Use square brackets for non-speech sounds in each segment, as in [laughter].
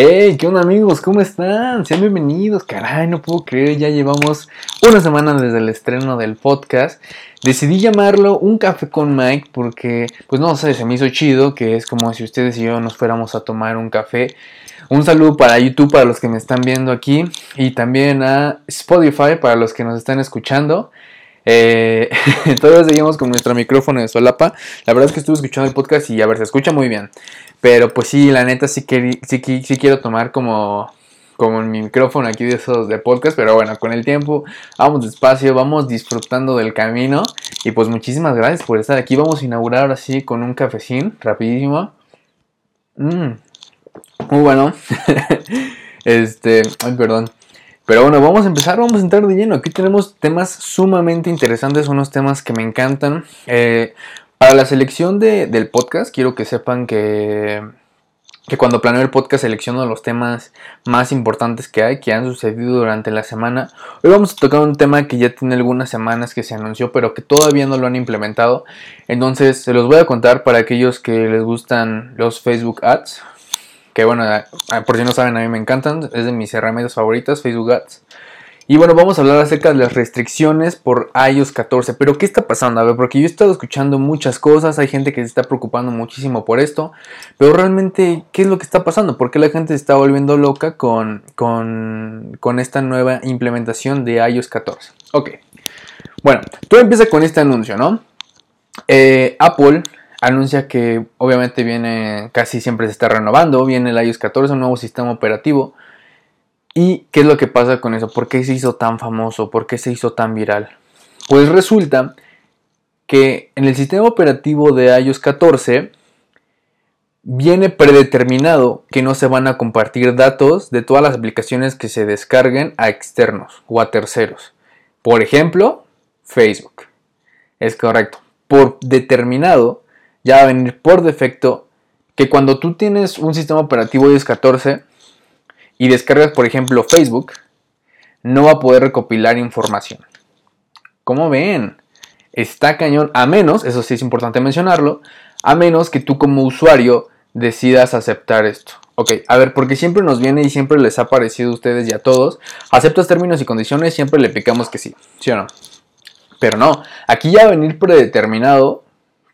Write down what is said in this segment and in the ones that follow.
Hey, ¿qué onda amigos? ¿Cómo están? Sean bienvenidos. Caray, no puedo creer, ya llevamos una semana desde el estreno del podcast. Decidí llamarlo Un café con Mike porque, pues no sé, se me hizo chido, que es como si ustedes y yo nos fuéramos a tomar un café. Un saludo para YouTube, para los que me están viendo aquí, y también a Spotify, para los que nos están escuchando. Eh, [laughs] todavía seguimos con nuestro micrófono de solapa. La verdad es que estuve escuchando el podcast y a ver, se escucha muy bien. Pero pues sí, la neta sí, quiero tomar como, como mi micrófono aquí de esos de podcast. Pero bueno, con el tiempo vamos despacio, vamos disfrutando del camino. Y pues muchísimas gracias por estar aquí. Vamos a inaugurar ahora sí con un cafecín, rapidísimo. Mm, muy bueno. [laughs] este, ay, perdón. Pero bueno, vamos a empezar, vamos a entrar de lleno. Aquí tenemos temas sumamente interesantes, unos temas que me encantan. Eh, para la selección del podcast, quiero que sepan que, que cuando planeo el podcast selecciono los temas más importantes que hay, que han sucedido durante la semana. Hoy vamos a tocar un tema que ya tiene algunas semanas que se anunció, pero que todavía no lo han implementado. Entonces, se los voy a contar para aquellos que les gustan los Facebook Ads. Que bueno, por si no saben, a mí me encantan. Es de mis herramientas favoritas, Facebook Ads. Y bueno, vamos a hablar acerca de las restricciones por iOS 14. Pero ¿qué está pasando? A ver, porque yo he estado escuchando muchas cosas, hay gente que se está preocupando muchísimo por esto, pero realmente, ¿qué es lo que está pasando? ¿Por qué la gente se está volviendo loca con, con, esta nueva implementación de iOS 14? Ok, bueno, todo empieza con este anuncio, ¿no? Eh, Apple anuncia que obviamente viene, casi siempre se está renovando, viene el iOS 14, un nuevo sistema operativo ¿Y qué es lo que pasa con eso? ¿Por qué se hizo tan famoso? ¿Por qué se hizo tan viral? Pues resulta que en el sistema operativo de iOS 14 viene predeterminado que no se van a compartir datos de todas las aplicaciones que se descarguen a externos o a terceros. Por ejemplo, Facebook. Es correcto. Por determinado, ya va a venir por defecto que cuando tú tienes un sistema operativo iOS 14, y descargas, por ejemplo, Facebook, no va a poder recopilar información. ¿Cómo ven? Está cañón, a menos, eso sí es importante mencionarlo, a menos que tú como usuario decidas aceptar esto. Ok, a ver, porque siempre nos viene y siempre les ha parecido a ustedes y a todos, aceptas términos y condiciones, siempre le picamos que sí, ¿sí o no? Pero no, aquí ya va a venir predeterminado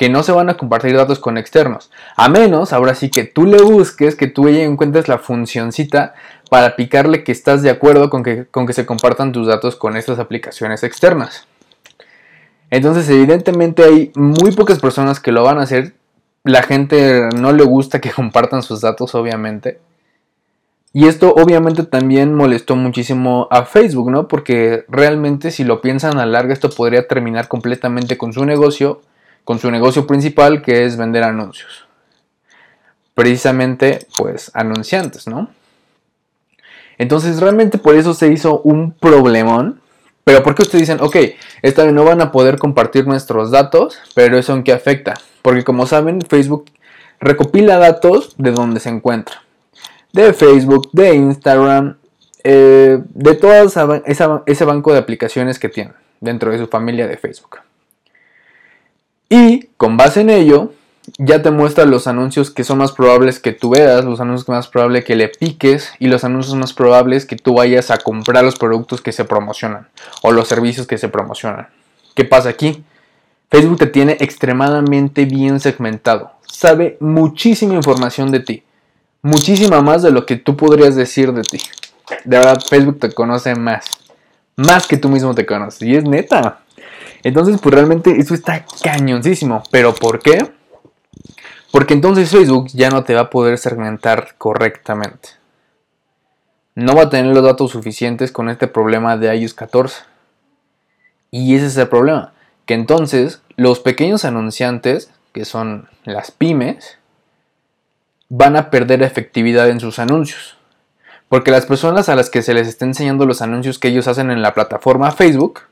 que no se van a compartir datos con externos. A menos, ahora sí que tú le busques, que tú encuentres la funcioncita para picarle que estás de acuerdo con que, con que se compartan tus datos con estas aplicaciones externas. Entonces, evidentemente hay muy pocas personas que lo van a hacer. La gente no le gusta que [laughs] compartan sus datos, obviamente. Y esto obviamente también molestó muchísimo a Facebook, ¿no? Porque realmente si lo piensan a larga esto podría terminar completamente con su negocio con su negocio principal que es vender anuncios. Precisamente, pues, anunciantes, ¿no? Entonces, realmente por eso se hizo un problemón. Pero ¿por qué ustedes dicen, ok, esta vez no van a poder compartir nuestros datos, pero eso en qué afecta? Porque como saben, Facebook recopila datos de donde se encuentra. De Facebook, de Instagram, eh, de todo ese banco de aplicaciones que tienen dentro de su familia de Facebook. Y con base en ello, ya te muestra los anuncios que son más probables que tú veas, los anuncios más probables que le piques y los anuncios más probables que tú vayas a comprar los productos que se promocionan o los servicios que se promocionan. ¿Qué pasa aquí? Facebook te tiene extremadamente bien segmentado. Sabe muchísima información de ti. Muchísima más de lo que tú podrías decir de ti. De verdad, Facebook te conoce más. Más que tú mismo te conoces. Y es neta. Entonces, pues realmente eso está cañoncísimo. ¿Pero por qué? Porque entonces Facebook ya no te va a poder segmentar correctamente. No va a tener los datos suficientes con este problema de iOS 14. Y ese es el problema. Que entonces los pequeños anunciantes, que son las pymes, van a perder efectividad en sus anuncios. Porque las personas a las que se les está enseñando los anuncios que ellos hacen en la plataforma Facebook,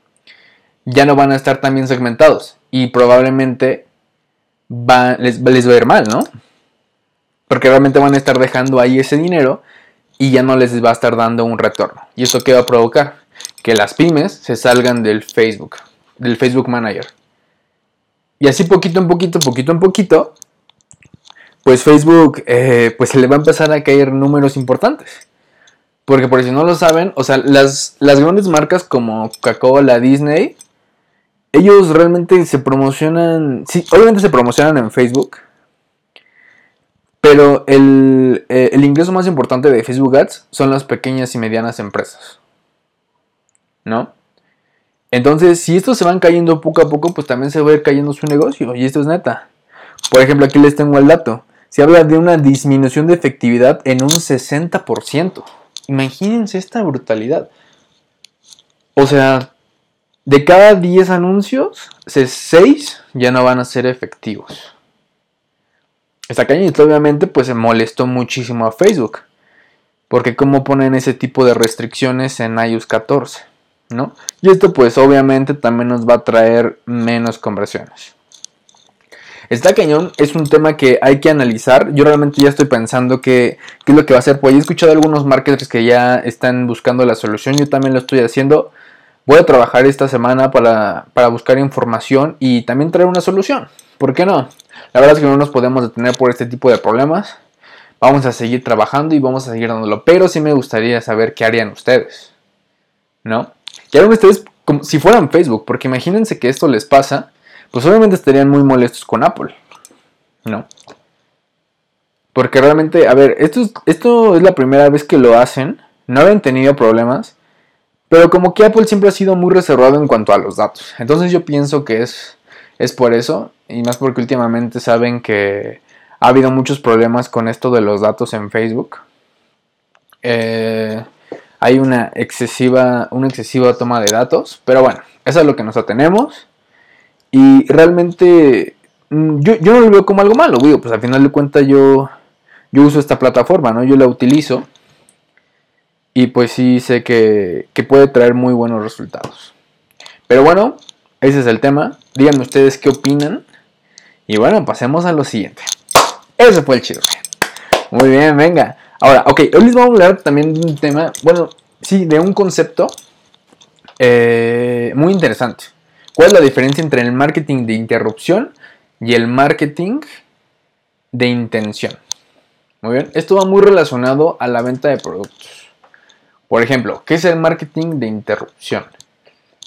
ya no van a estar tan bien segmentados y probablemente les, va a ir mal, ¿no? Porque realmente van a estar dejando ahí ese dinero y ya no les va a estar dando un retorno. ¿Y eso qué va a provocar? que las pymes se salgan del Facebook, del Facebook Manager. Y así poquito en poquito, poquito en poquito, pues Facebook eh, pues se le va a empezar a caer números importantes. Porque por si no lo saben, o sea, las, las grandes marcas como Coca-Cola, Disney, ellos realmente se promocionan, sí, obviamente se promocionan en Facebook, pero el, eh, el, ingreso más importante de Facebook Ads son las pequeñas y medianas empresas. ¿No? Entonces, si estos se van cayendo poco a poco, pues también se va a ir cayendo su negocio. Y esto es neta. Por ejemplo, aquí les tengo el dato. Se habla de una disminución de efectividad en un 60%. Imagínense esta brutalidad. O sea, de cada 10 anuncios, 6 ya no van a ser efectivos. Esta cañita obviamente pues se molestó muchísimo a Facebook. Porque cómo ponen ese tipo de restricciones en iOS 14, ¿no? Y esto pues obviamente también nos va a traer menos conversiones. Está cañón, es un tema que hay que analizar. Yo realmente ya estoy pensando qué, es lo que va a hacer. Pues he escuchado algunos marketers que ya están buscando la solución. Yo también lo estoy haciendo. Voy a trabajar esta semana para, para buscar información y también traer una solución. ¿Por qué no? La verdad es que no nos podemos detener por este tipo de problemas. Vamos a seguir trabajando y vamos a seguir dándolo. Pero sí me gustaría saber qué harían ustedes. ¿No? ¿Qué harían ustedes como si fueran Facebook? Porque imagínense que esto les pasa pues obviamente estarían muy molestos con Apple, ¿no? Porque realmente, a ver, esto es, esto es la primera vez que lo hacen, no habían tenido problemas, pero como que Apple siempre ha sido muy reservado en cuanto a los datos. Entonces yo pienso que es, es por eso, y más porque últimamente saben que ha habido muchos problemas con esto de los datos en Facebook. Eh, hay una excesiva, una excesiva toma de datos, pero bueno, eso es lo que nos atenemos. Y realmente mm, yo, yo no lo veo como algo malo, digo, pues al final de cuentas yo, yo uso esta plataforma, ¿no? Yo la utilizo y pues sí sé que, que puede traer muy buenos resultados. Pero bueno, ese es el tema. Díganme ustedes qué opinan. Y bueno, pasemos a lo siguiente. Ese fue el chisme. Muy bien, venga. Ahora, ok, hoy les vamos a hablar también de un tema, bueno, sí, de un concepto eh, muy interesante. ¿Cuál es la diferencia entre el marketing de interrupción y el marketing de intención? Muy bien, esto va muy relacionado a la venta de productos. Por ejemplo, ¿qué es el marketing de interrupción?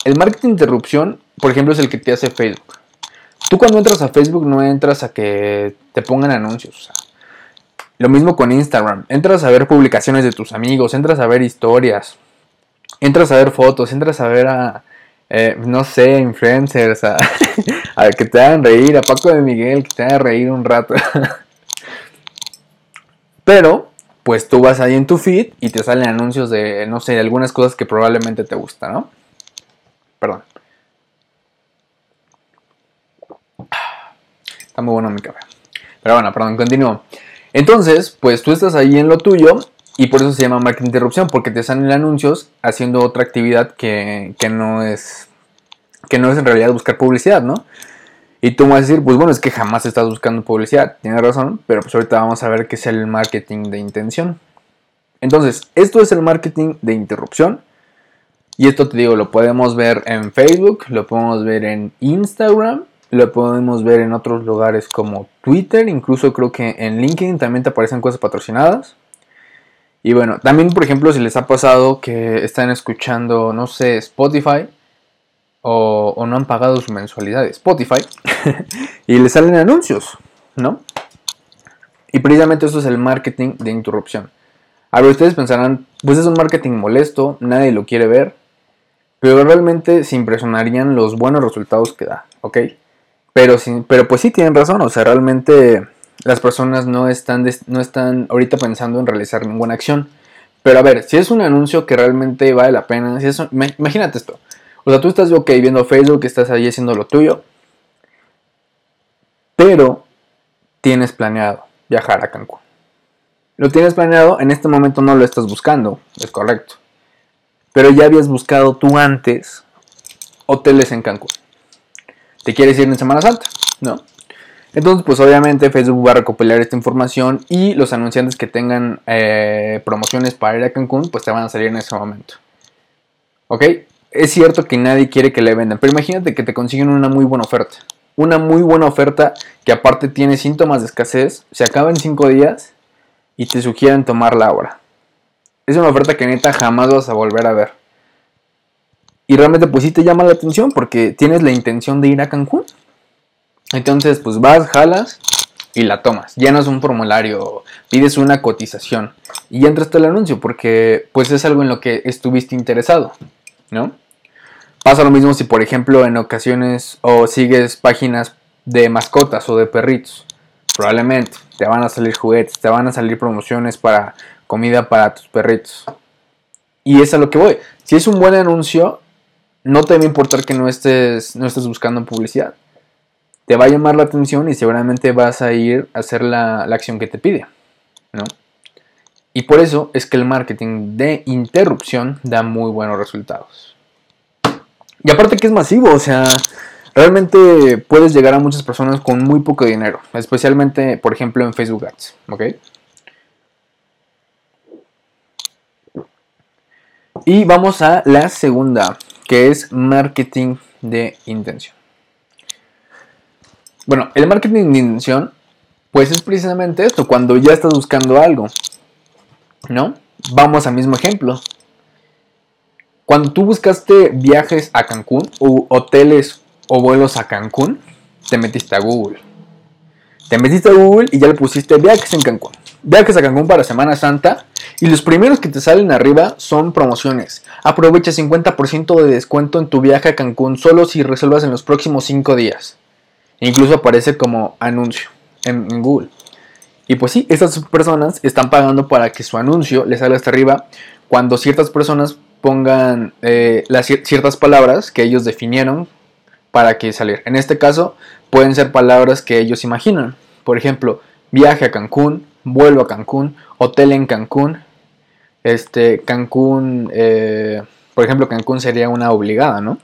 El marketing de interrupción, por ejemplo, es el que te hace Facebook. Tú cuando entras a Facebook no entras a que te pongan anuncios. lo mismo con Instagram. Entras a ver publicaciones de tus amigos, entras a ver historias, entras a ver fotos, entras a ver a, eh, no sé, influencers, a, [laughs] que te hagan reír, a Paco de Miguel, que te hagan reír un rato. [laughs] Pero, pues tú vas ahí en tu feed y te salen anuncios de, no sé, algunas cosas que probablemente te gustan, ¿no? Perdón. Está muy bueno mi café. Pero bueno, perdón, continúo. Entonces, pues tú estás ahí en lo tuyo y por eso se llama marketing interrupción, porque te salen anuncios haciendo otra actividad que, no es que no es en realidad buscar publicidad, ¿no? Y tú vas a decir, pues bueno, es que jamás estás buscando publicidad, tienes razón, pero pues ahorita vamos a ver qué es el marketing de intención. Entonces, esto es el marketing de interrupción. Y esto te digo, lo podemos ver en Facebook, lo podemos ver en Instagram, lo podemos ver en otros lugares como Twitter, incluso creo que en LinkedIn también te aparecen cosas patrocinadas. Y bueno, también por ejemplo si les ha pasado que están escuchando, no sé, Spotify o, no han pagado su mensualidad de Spotify [laughs] y les salen anuncios, ¿no? Y precisamente eso es el marketing de interrupción. A ver, ustedes pensarán, pues es un marketing molesto, nadie lo quiere ver, pero realmente se impresionarían los buenos resultados que da, ¿ok? Pero, pero pues sí tienen razón, o sea, realmente las personas no están, no están ahorita pensando en realizar ninguna acción. Pero a ver, si es un anuncio que realmente vale la pena, si es imagínate esto. O sea, tú estás ok viendo Facebook, estás ahí haciendo lo tuyo, pero tienes planeado viajar a Cancún. Lo tienes planeado, en este momento no lo estás buscando, es correcto. Pero ya habías buscado tú antes hoteles en Cancún. ¿Te quieres ir en Semana Santa? ¿No? Entonces, pues obviamente Facebook va a recopilar esta información y los anunciantes que tengan eh, promociones para ir a Cancún, pues te van a salir en ese momento. ¿Ok? Es cierto que nadie quiere que le vendan, pero imagínate que te consiguen una muy buena oferta. Una muy buena oferta que aparte tiene síntomas de escasez, se acaba en 5 días y te sugieren tomarla ahora. Es una oferta que neta jamás vas a volver a ver. Y realmente pues sí te llama la atención porque tienes la intención de ir a Cancún. Entonces pues vas, jalas y la tomas. Llenas un formulario, pides una cotización y entras el anuncio porque pues es algo en lo que estuviste interesado, ¿no? Pasa lo mismo si por ejemplo en ocasiones o sigues páginas de mascotas o de perritos. Probablemente te van a salir juguetes, te van a salir promociones para comida para tus perritos. Y es a lo que voy. Si es un buen anuncio, no te va a importar que no estés, no estés buscando publicidad. Te va a llamar la atención y seguramente vas a ir a hacer la, acción que te pide. ¿no? Y por eso es que el marketing de interrupción da muy buenos resultados. Y aparte que es masivo, o sea, realmente puedes llegar a muchas personas con muy poco dinero, especialmente, por ejemplo, en Facebook Ads, ¿ok? Y vamos a la segunda, que es marketing de intención. Bueno, el marketing de intención, pues es precisamente esto, cuando ya estás buscando algo, ¿no? Vamos al mismo ejemplo. Cuando tú buscaste viajes a Cancún o hoteles o vuelos a Cancún, te metiste a Google. Te metiste a Google y ya le pusiste viajes en Cancún. Viajes a Cancún para Semana Santa y los primeros que te salen arriba son promociones. Aprovecha 50% de descuento en tu viaje a Cancún solo si resuelvas en los próximos 5 días. incluso aparece como anuncio en, en Google. Y pues sí, estas personas están pagando para que su anuncio les salga hasta arriba cuando ciertas personas pongan eh, las ciertas palabras que ellos definieron para que salir. En este caso, pueden ser palabras que ellos imaginan. Por ejemplo, viaje a Cancún, vuelo a Cancún, hotel en Cancún. Este, Cancún, eh, por ejemplo, Cancún sería una obligada, ¿no?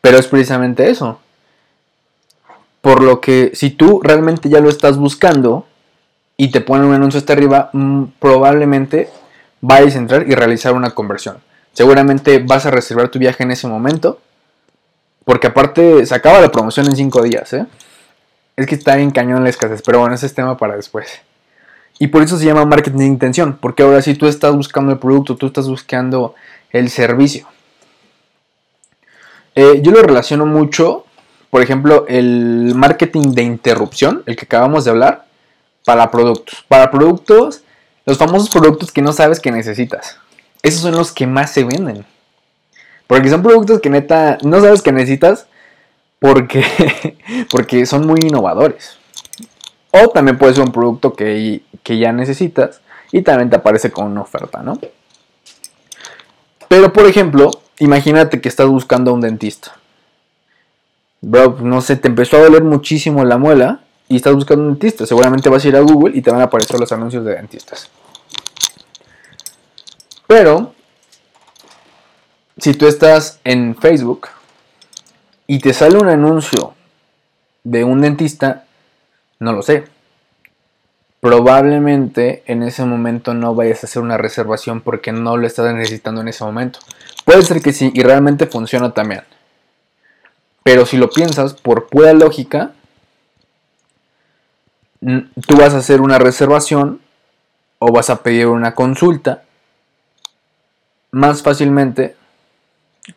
Pero es precisamente eso. Por lo que si tú realmente ya lo estás buscando y te ponen un anuncio hasta arriba, mm, probablemente vayas a entrar y realizar una conversión. Seguramente vas a reservar tu viaje en ese momento. Porque aparte se acaba la promoción en 5 días, ¿eh? Es que está bien cañón la escasez, pero bueno, ese es tema para después. Y por eso se llama marketing de intención, porque ahora sí tú estás buscando el producto, tú estás buscando el servicio. Eh, yo lo relaciono mucho, por ejemplo, el marketing de interrupción, el que acabamos de hablar, para productos. Para productos los famosos productos que no sabes que necesitas. Esos son los que más se venden. Porque son productos que neta no sabes que necesitas porque, [laughs] porque son muy innovadores. O también puede ser un producto que, que ya necesitas y también te aparece con una oferta, ¿no? Pero por ejemplo, imagínate que estás buscando a un dentista. Bro, no sé, te empezó a doler muchísimo la muela y estás buscando un dentista, seguramente vas a ir a Google y te van a aparecer los anuncios de dentistas. Pero, si tú estás en Facebook y te sale un anuncio de un dentista, no lo sé. Probablemente en ese momento no vayas a hacer una reservación porque no lo estás necesitando en ese momento. Puede ser que sí y realmente funciona también. Pero si lo piensas por pura lógica, tú vas a hacer una reservación o vas a pedir una consulta más fácilmente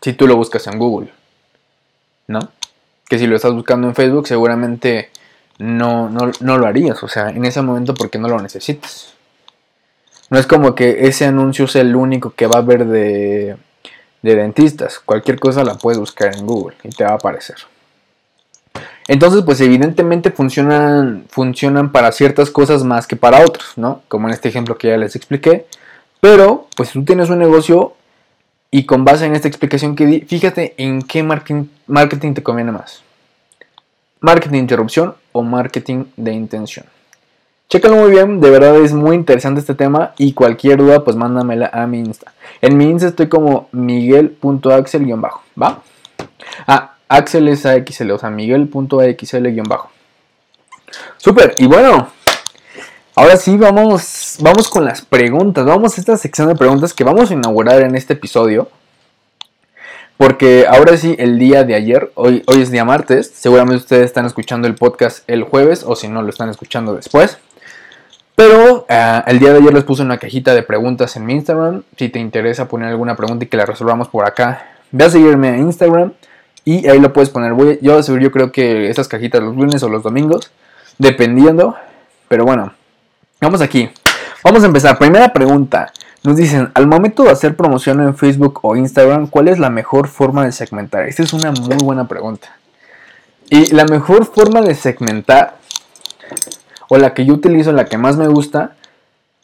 si tú lo buscas en Google, ¿no? Que si lo estás buscando en Facebook seguramente no, no, lo harías, o sea, en ese momento porque no lo necesitas. No es como que ese anuncio sea el único que va a haber de, de dentistas. Cualquier cosa la puedes buscar en Google y te va a aparecer. Entonces, pues evidentemente funcionan, funcionan para ciertas cosas más que para otros, ¿no? Como en este ejemplo que ya les expliqué. Pero, pues tú tienes un negocio y con base en esta explicación que di, fíjate en qué marketing, marketing te conviene más. Marketing de interrupción o marketing de intención. Chécalo muy bien, de verdad es muy interesante este tema y cualquier duda pues mándamela a mi Insta. En mi Insta estoy como miguel.axel-bajo, ¿va? Ah, Axel es AXL, o sea, miguel.axl-bajo. Súper, y bueno, Ahora sí, vamos, vamos con las preguntas. Vamos a esta sección de preguntas que vamos a inaugurar en este episodio. Porque ahora sí, el día de ayer, hoy, hoy es día martes, seguramente ustedes están escuchando el podcast el jueves o si no lo están escuchando después. Pero eh, el día de ayer les puse una cajita de preguntas en mi Instagram. Si te interesa poner alguna pregunta y que la resolvamos por acá, ve a seguirme a Instagram y ahí lo puedes poner. Voy, yo, yo creo que esas cajitas los lunes o los domingos, dependiendo. Pero bueno, vamos aquí. Vamos a empezar. Primera pregunta. Nos dicen, al momento de hacer promoción en Facebook o Instagram, ¿cuál es la mejor forma de segmentar? Esta es una muy buena pregunta. Y la mejor forma de segmentar o la que yo utilizo, la que más me gusta,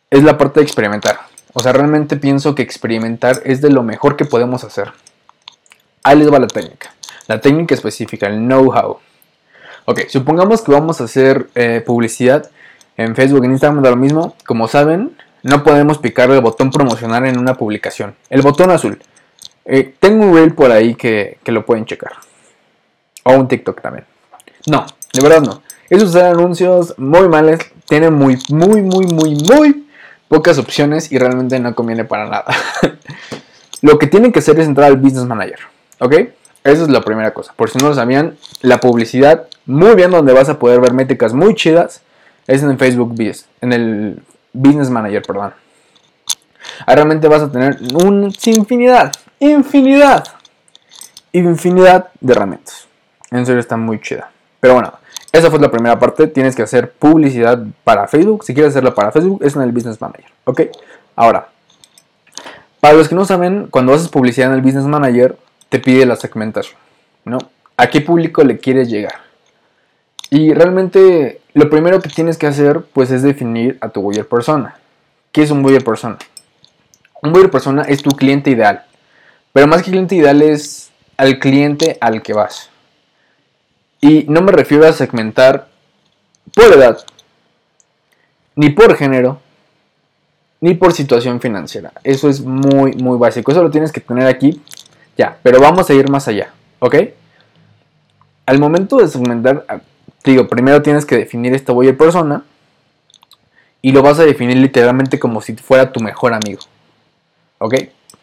es la parte de experimentar. O sea, realmente pienso que experimentar es de lo mejor que podemos hacer. Ahí les va la técnica. La técnica específica, el know-how. Ok, supongamos que vamos a hacer eh, publicidad en Facebook, en Instagram, da lo mismo. Como saben, no podemos picar el botón promocionar en una publicación. El botón azul. Eh, tengo un reel por ahí que, que lo pueden checar. O un TikTok también. No, de verdad no. Esos son anuncios muy males, tienen muy, muy, muy, muy, muy pocas opciones y realmente no conviene para nada. [laughs] lo que tienen que hacer es entrar al Business Manager, ¿ok? Esa es la primera cosa. Por si no lo sabían, la publicidad, muy bien, donde vas a poder ver métricas muy chidas, es en Facebook Business, en el Business Manager, perdón. Ahí realmente vas a tener una infinidad, infinidad, infinidad de herramientas. En serio está muy chida. Pero bueno, esa fue la primera parte. Tienes que hacer publicidad para Facebook. Si quieres hacerla para Facebook, es en el Business Manager. ¿Ok? Ahora, para los que no saben, cuando haces publicidad en el Business Manager, te pide la segmentación. ¿No? ¿A qué público le quieres llegar? Y realmente lo primero que tienes que hacer, pues, es definir a tu buyer persona. ¿Qué es un buyer persona? Un buyer persona es tu cliente ideal. Pero más que cliente ideal es al cliente al que vas. Y no me refiero a segmentar por edad, ni por género, ni por situación financiera. Eso es muy, muy básico. Eso lo tienes que tener aquí. Ya, pero vamos a ir más allá, ¿ok? Al momento de segmentar, ah, digo, primero tienes que definir esta buyer persona y lo vas a definir literalmente como si fuera tu mejor amigo, ¿ok?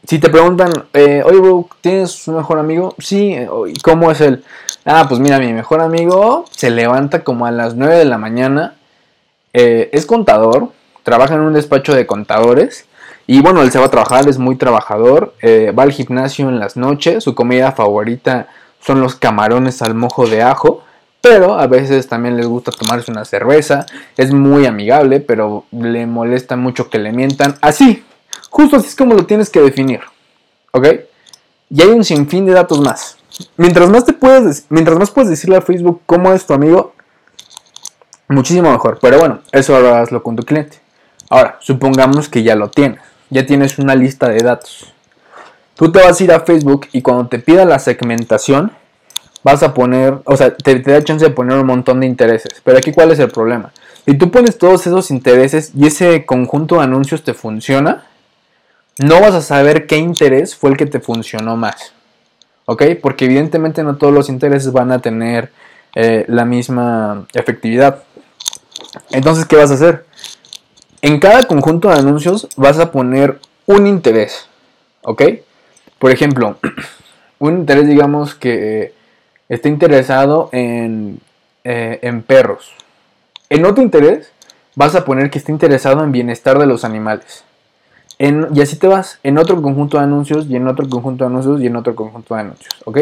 Si te preguntan, eh, oye, ¿tienes un mejor amigo? Sí, ¿y cómo es él? Ah, pues mira, mi mejor amigo se levanta como a las 9 de la mañana. Eh, es contador, trabaja en un despacho de contadores. Y bueno, él se va a trabajar, es muy trabajador. Eh, va al gimnasio en las noches. Su comida favorita son los camarones al mojo de ajo. Pero a veces también les gusta tomarse una cerveza. Es muy amigable, pero le molesta mucho que le mientan. Así, justo así es como lo tienes que definir. ¿Ok? Y hay un sinfín de datos más. Mientras más te puedes, mientras más puedes decirle a Facebook cómo es tu amigo, muchísimo mejor. Pero bueno, eso ahora hazlo con tu cliente. Ahora, supongamos que ya lo tienes. Ya tienes una lista de datos. Tú te vas a ir a Facebook y cuando te pida la segmentación, vas a poner, o sea, te, te, da chance de poner un montón de intereses. Pero aquí, ¿cuál es el problema? Si tú pones todos esos intereses y ese conjunto de anuncios te funciona, no vas a saber qué interés fue el que te funcionó más. ¿ok? Porque evidentemente no todos los intereses van a tener eh, la misma efectividad. Entonces, ¿qué vas a hacer? En cada conjunto de anuncios vas a poner un interés, ¿ok? Por ejemplo, [clears throat] un interés, digamos, que esté interesado en, eh, en perros. En otro interés, vas a poner que esté interesado en bienestar de los animales y así te vas en otro conjunto de anuncios y en otro conjunto de anuncios y en otro conjunto de anuncios, ¿ok?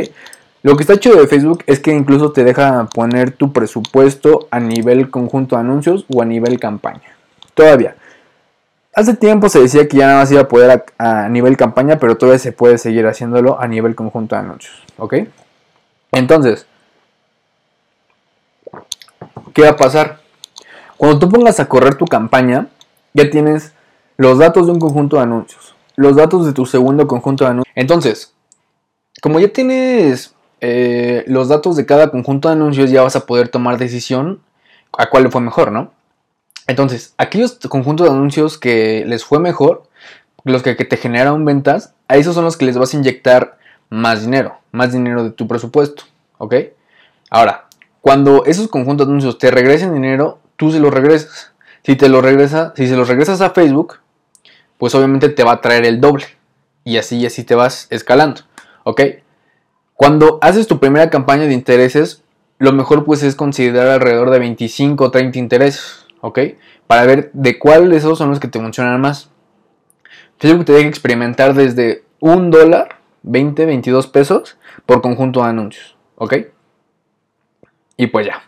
Lo que está chido de Facebook es que incluso te deja poner tu presupuesto a nivel conjunto de anuncios o a nivel campaña. Todavía. Hace tiempo se decía que ya nada más iba a poder a, nivel campaña, pero todavía se puede seguir haciéndolo a nivel conjunto de anuncios, ¿ok? Entonces, ¿qué va a pasar? Cuando tú pongas a correr tu campaña, ya tienes los datos de un conjunto de anuncios, los datos de tu segundo conjunto de anuncios. Entonces, como ya tienes eh, los datos de cada conjunto de anuncios, ya vas a poder tomar decisión a cuál le fue mejor, ¿no? Entonces, aquellos conjuntos de anuncios que les fue mejor, los que, te generaron ventas, a esos son los que les vas a inyectar más dinero, más dinero de tu presupuesto, ¿ok? Ahora, cuando esos conjuntos de anuncios te regresen dinero, tú se los regresas. Si te lo regresa, si se los regresas a Facebook, pues obviamente te va a traer el doble. Y así y así te vas escalando. ¿Ok? Cuando haces tu primera campaña de intereses, lo mejor pues es considerar alrededor de 25 o 30 intereses. ¿Ok? Para ver de cuáles de esos son los que te funcionan más. Facebook te deja experimentar desde un dólar, 20, 22 pesos por conjunto de anuncios. ¿Ok? Y pues ya.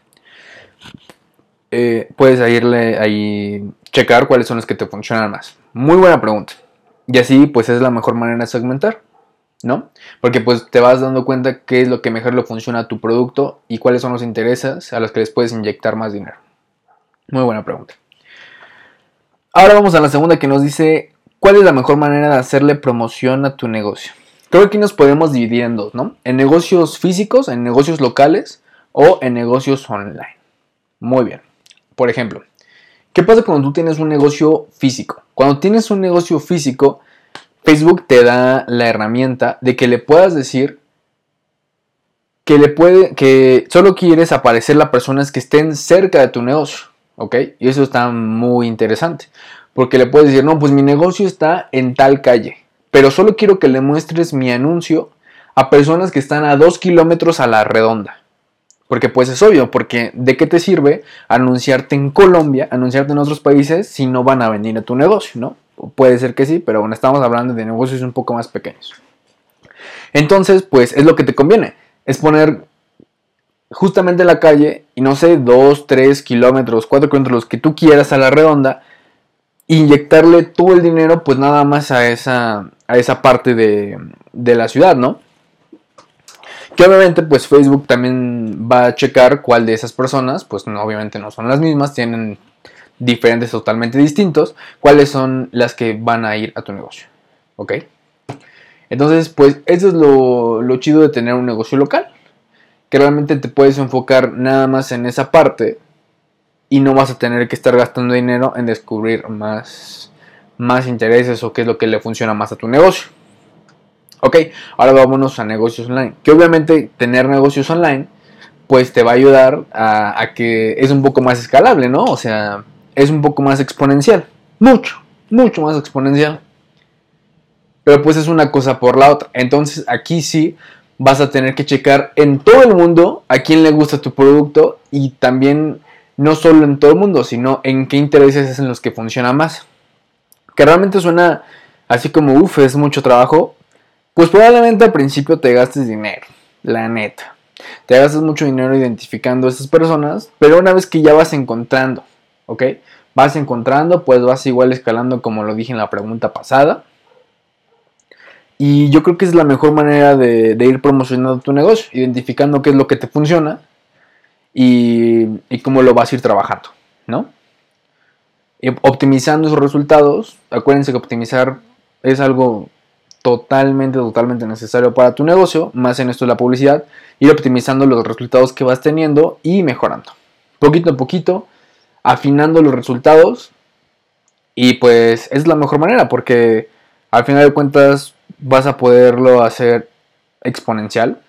Eh, puedes irle ahí checar cuáles son los que te funcionan más. Muy buena pregunta. Y así pues es la mejor manera de segmentar. ¿No? Porque pues te vas dando cuenta qué es lo que mejor le funciona a tu producto y cuáles son los intereses a los que les puedes inyectar más dinero. Muy buena pregunta. Ahora vamos a la segunda que nos dice, ¿cuál es la mejor manera de hacerle promoción a tu negocio? Creo que aquí nos podemos dividir en dos, ¿no? En negocios físicos, en negocios locales o en negocios online. Muy bien. Por ejemplo, ¿qué pasa cuando tú tienes un negocio físico? Cuando tienes un negocio físico, Facebook te da la herramienta de que le puedas decir que le puede que solo quieres aparecer las personas que estén cerca de tu negocio, ¿ok? Y eso está muy interesante, porque le puedes decir, no, pues mi negocio está en tal calle, pero solo quiero que le muestres mi anuncio a personas que están a dos kilómetros a la redonda. Porque pues es obvio, porque ¿de qué te sirve anunciarte en Colombia, anunciarte en otros países si no van a venir a tu negocio, ¿no? Puede ser que sí, pero bueno, estamos hablando de negocios un poco más pequeños. Entonces, pues es lo que te conviene, es poner justamente la calle y no sé, 2, 3 kilómetros, 4 kilómetros, los que tú quieras a la redonda, inyectarle todo el dinero pues nada más a esa, a esa parte de, de la ciudad, ¿no? Que obviamente pues Facebook también va a checar cuál de esas personas, pues no, obviamente no son las mismas, tienen diferentes totalmente distintos, cuáles son las que van a ir a tu negocio. ¿Ok? Entonces, pues eso es lo, lo chido de tener un negocio local, que realmente te puedes enfocar nada más en esa parte y no vas a tener que estar gastando dinero en descubrir más, más intereses o qué es lo que le funciona más a tu negocio. Ok, ahora vámonos a negocios online. Que obviamente tener negocios online, pues te va a ayudar a, que es un poco más escalable, ¿no? O sea, es un poco más exponencial. Mucho, mucho más exponencial. Pero pues es una cosa por la otra. Entonces aquí sí vas a tener que checar en todo el mundo a quién le gusta tu producto y también no solo en todo el mundo, sino en qué intereses es en los que funciona más. Que realmente suena así como, uff, es mucho trabajo, pues probablemente al principio te gastes dinero, la neta. Te gastas mucho dinero identificando a esas personas, pero una vez que ya vas encontrando, ¿ok? Vas encontrando, pues vas igual escalando como lo dije en la pregunta pasada. Y yo creo que es la mejor manera de, ir promocionando tu negocio, identificando qué es lo que te funciona y, cómo lo vas a ir trabajando, ¿no? Optimizando esos resultados, acuérdense que optimizar es algo totalmente, totalmente necesario para tu negocio, más en esto de la publicidad, ir optimizando los resultados que vas teniendo y mejorando. Poquito a poquito, afinando los resultados y pues es la mejor manera porque al final de cuentas vas a poderlo hacer exponencial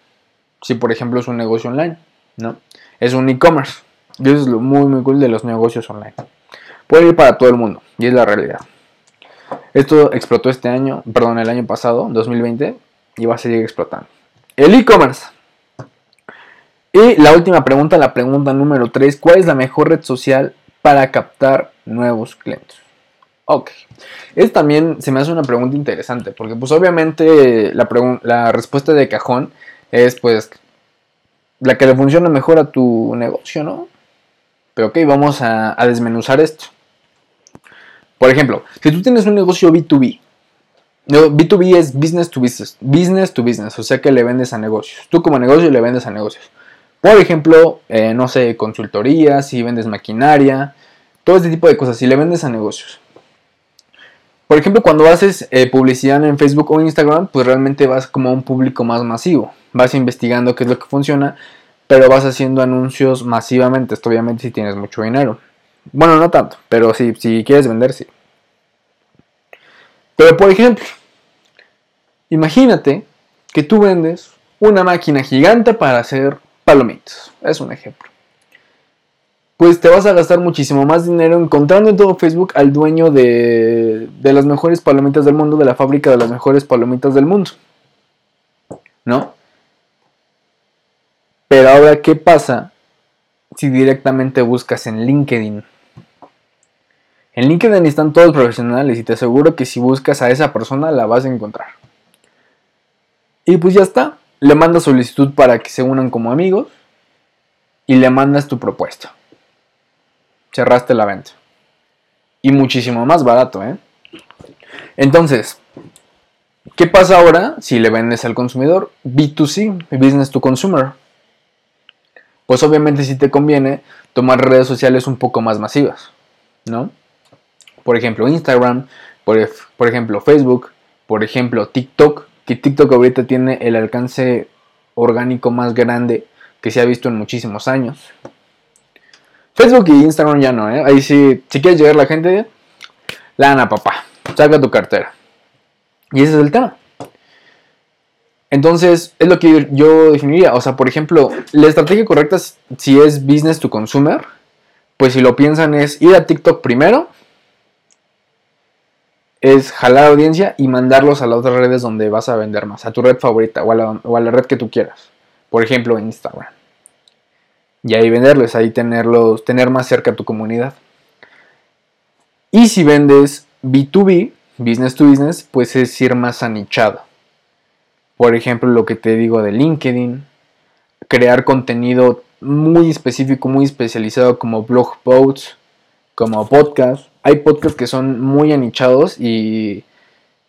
si por ejemplo es un negocio online, ¿no? Es un e-commerce. Y eso es lo muy muy cool de los negocios online. Puede ir para todo el mundo y es la realidad. Esto explotó este año, perdón, el año pasado, 2020, y va a seguir explotando. El e-commerce. Y la última pregunta, la pregunta número 3, ¿cuál es la mejor red social para captar nuevos clientes? Ok, es también se me hace una pregunta interesante, porque pues obviamente la, respuesta de cajón es pues la que le funciona mejor a tu negocio, ¿no? Pero ok, vamos a desmenuzar esto. Por ejemplo, si tú tienes un negocio B2B, B2B es business to business, business to business, o sea que le vendes a negocios. Tú como negocio le vendes a negocios. Por ejemplo, eh, no sé, consultoría, si vendes maquinaria, todo este tipo de cosas, si le vendes a negocios. Por ejemplo, cuando haces eh, publicidad en Facebook o Instagram, pues realmente vas como a un público más masivo. Vas investigando qué es lo que funciona, pero vas haciendo anuncios masivamente, esto obviamente si tienes mucho dinero. Bueno, no tanto, pero si, si quieres vender, sí. Pero por ejemplo, imagínate que tú vendes una máquina gigante para hacer palomitas. Es un ejemplo. Pues te vas a gastar muchísimo más dinero encontrando en todo Facebook al dueño de, de las mejores palomitas del mundo, de la fábrica de las mejores palomitas del mundo. ¿No? Pero ahora, ¿qué pasa si directamente buscas en LinkedIn? En LinkedIn están todos profesionales y te aseguro que si buscas a esa persona la vas a encontrar. Y pues ya está. Le mandas solicitud para que se unan como amigos y le mandas tu propuesta. Cerraste la venta. Y muchísimo más barato, ¿eh? Entonces, ¿qué pasa ahora si le vendes al consumidor? B2C, Business to Consumer. Pues obviamente si te conviene tomar redes sociales un poco más masivas, ¿no? Por ejemplo, Instagram, por, por ejemplo, Facebook, por ejemplo, TikTok, que TikTok ahorita tiene el alcance orgánico más grande que se ha visto en muchísimos años. Facebook y Instagram ya no, ¿eh? Ahí sí, si quieres llegar a la gente, lana papá, saca tu cartera. Y ese es el tema. Entonces, es lo que yo definiría. O sea, por ejemplo, la estrategia correcta si es business to consumer, pues si lo piensan es ir a TikTok primero, es jalar audiencia y mandarlos a las otras redes donde vas a vender más, a tu red favorita o a la, red que tú quieras. Por ejemplo, Instagram. Y ahí venderlos, ahí tenerlos, tener más cerca a tu comunidad. Y si vendes B2B, business to business, pues es ir más anichado. Por ejemplo, lo que te digo de LinkedIn, crear contenido muy específico, muy especializado como blog posts, como podcast. Hay podcasts que son muy anichados y,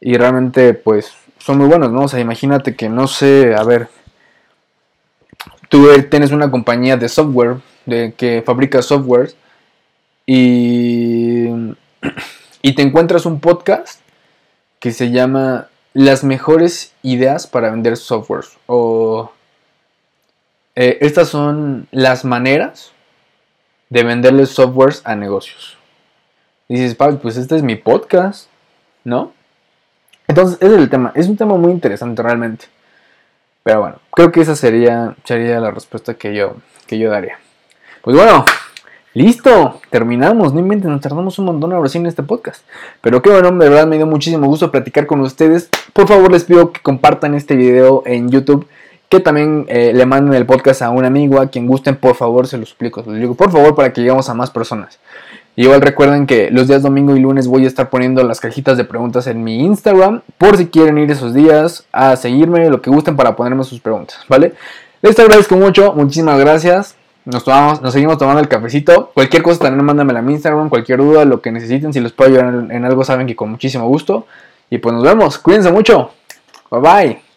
y realmente pues son muy buenos, ¿no? O sea, imagínate que no sé, a ver, tú tienes una compañía de software, de que fabrica software y, y te encuentras un podcast que se llama Las mejores ideas para vender software o eh, estas son las maneras de venderles softwares a negocios. Dices, Pablo, pues este es mi podcast, ¿no? Entonces, ese es el tema. Es un tema muy interesante realmente. Pero bueno, creo que esa sería, sería la respuesta que yo, que yo daría. Pues bueno, listo, terminamos. No inventen, nos tardamos un montón ahora sí en este podcast. Pero qué bueno, de verdad me dio muchísimo gusto platicar con ustedes. Por favor, les pido que compartan este video en YouTube que también eh, le manden el podcast a un amigo, a quien gusten, por favor, se lo explico, se lo digo, por favor, para que lleguemos a más personas. Igual recuerden que los días domingo y lunes voy a estar poniendo las cajitas de preguntas en mi Instagram, por si quieren ir esos días a seguirme, lo que gusten para ponerme sus preguntas, ¿vale? Les agradezco mucho, muchísimas gracias. Nos, tomamos, nos seguimos tomando el cafecito. Cualquier cosa también mándamela a mi Instagram, cualquier duda, lo que necesiten, si les puedo ayudar en algo, saben que con muchísimo gusto. Y pues nos vemos, cuídense mucho. Bye bye.